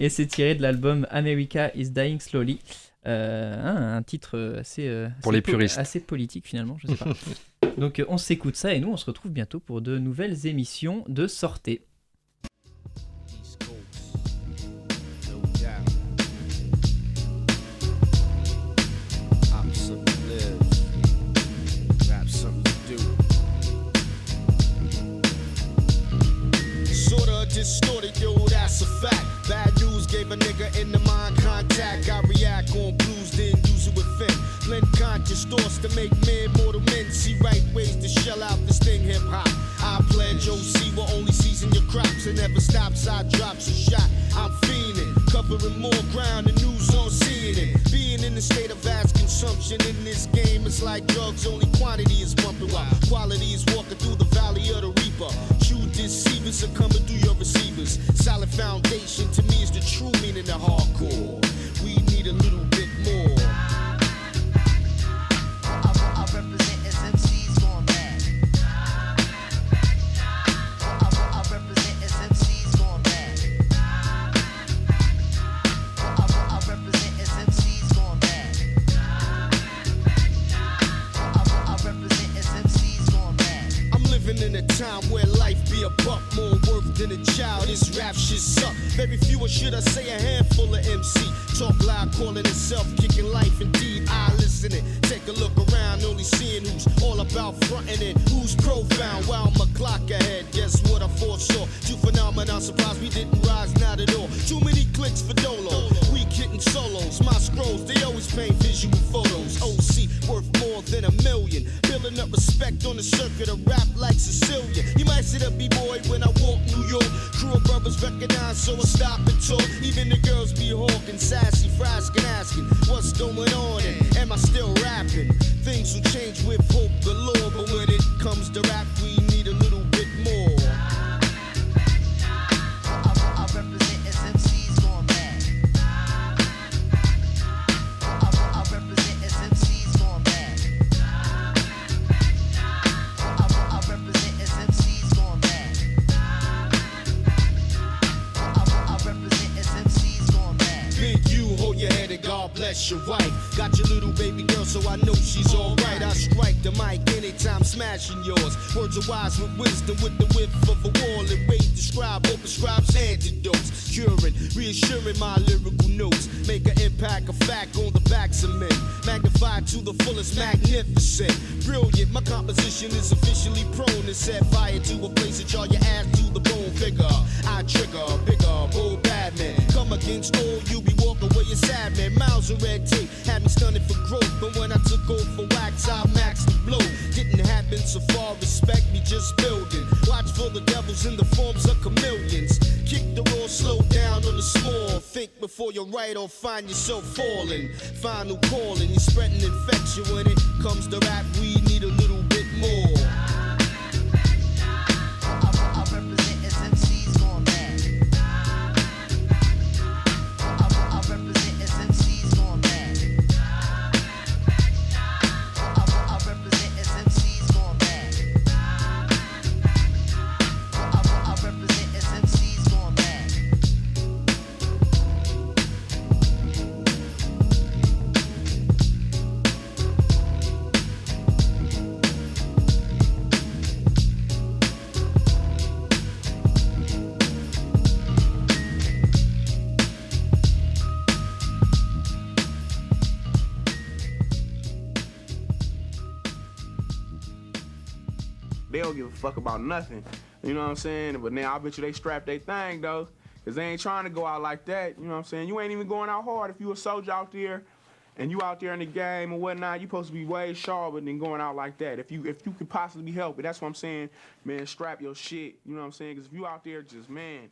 Et c'est tiré de l'album America is Dying Slowly. Euh, un, un titre assez, Pour assez les puristes. assez politique finalement, je sais pas. Donc on s'écoute ça et nous on se retrouve bientôt pour de nouvelles émissions de sortée. Distorted, yo, that's a fact. Bad news gave a nigga in the mind contact. I react on blues, then use it with fin. Blend conscious thoughts to make men mortal men. See right ways to shell out this thing hip hop. I pledge OC will only season your crops and never stops. I drops a shot. I'm fiending, covering more ground than news on seeing it. Being in the state of vast consumption in this game, it's like drugs, only quantity is bumping while quality is walking through the valley of the reaper. True deceivers are coming through your receivers. Solid foundation to me is the true meaning of hardcore. We need a little should I say a handful of MC. Talk loud, calling itself kicking respect on the circuit of rap like Cecilia. You might see the B-boy when I walk New York. Crew of brothers recognize, so I stop and talk. Even the girls be hawking, sassy, frasking, asking what's going on and am I still rapping? Things will change with hope galore, but when it comes to rap, we she's alright. I strike the mic anytime, smashing yours. Words are wise with wisdom, with the width of a wall. And way describe what prescribes antidotes. Curing, reassuring my lyrical notes. Make an impact, a fact on the backs of men. Magnified to the fullest, magnificent. Brilliant, my composition is officially prone to set fire to a place that y'all your ass to the bone. Figure, I trigger, bigger, bold bad man. Come against all you be sad man. Miles of red tape had me stunning for growth. But when I took over wax, I maxed the blow. Didn't happen so far, respect me just building. Watch for the devils in the forms of chameleons. Kick the raw, slow down on the small. Think before you write or find yourself falling. Final calling, you're spreading infection when it comes to rap. We need a fuck about nothing. You know what I'm saying? But now I bet you they strap their thing though. Cause they ain't trying to go out like that. You know what I'm saying? You ain't even going out hard if you a soldier out there and you out there in the game and whatnot, you supposed to be way sharper than going out like that. If you if you could possibly help it, that's what I'm saying. Man, strap your shit. You know what I'm saying? Cause if you out there just man,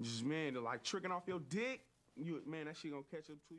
just man, they're like tricking off your dick, you man, that shit gonna catch up to you.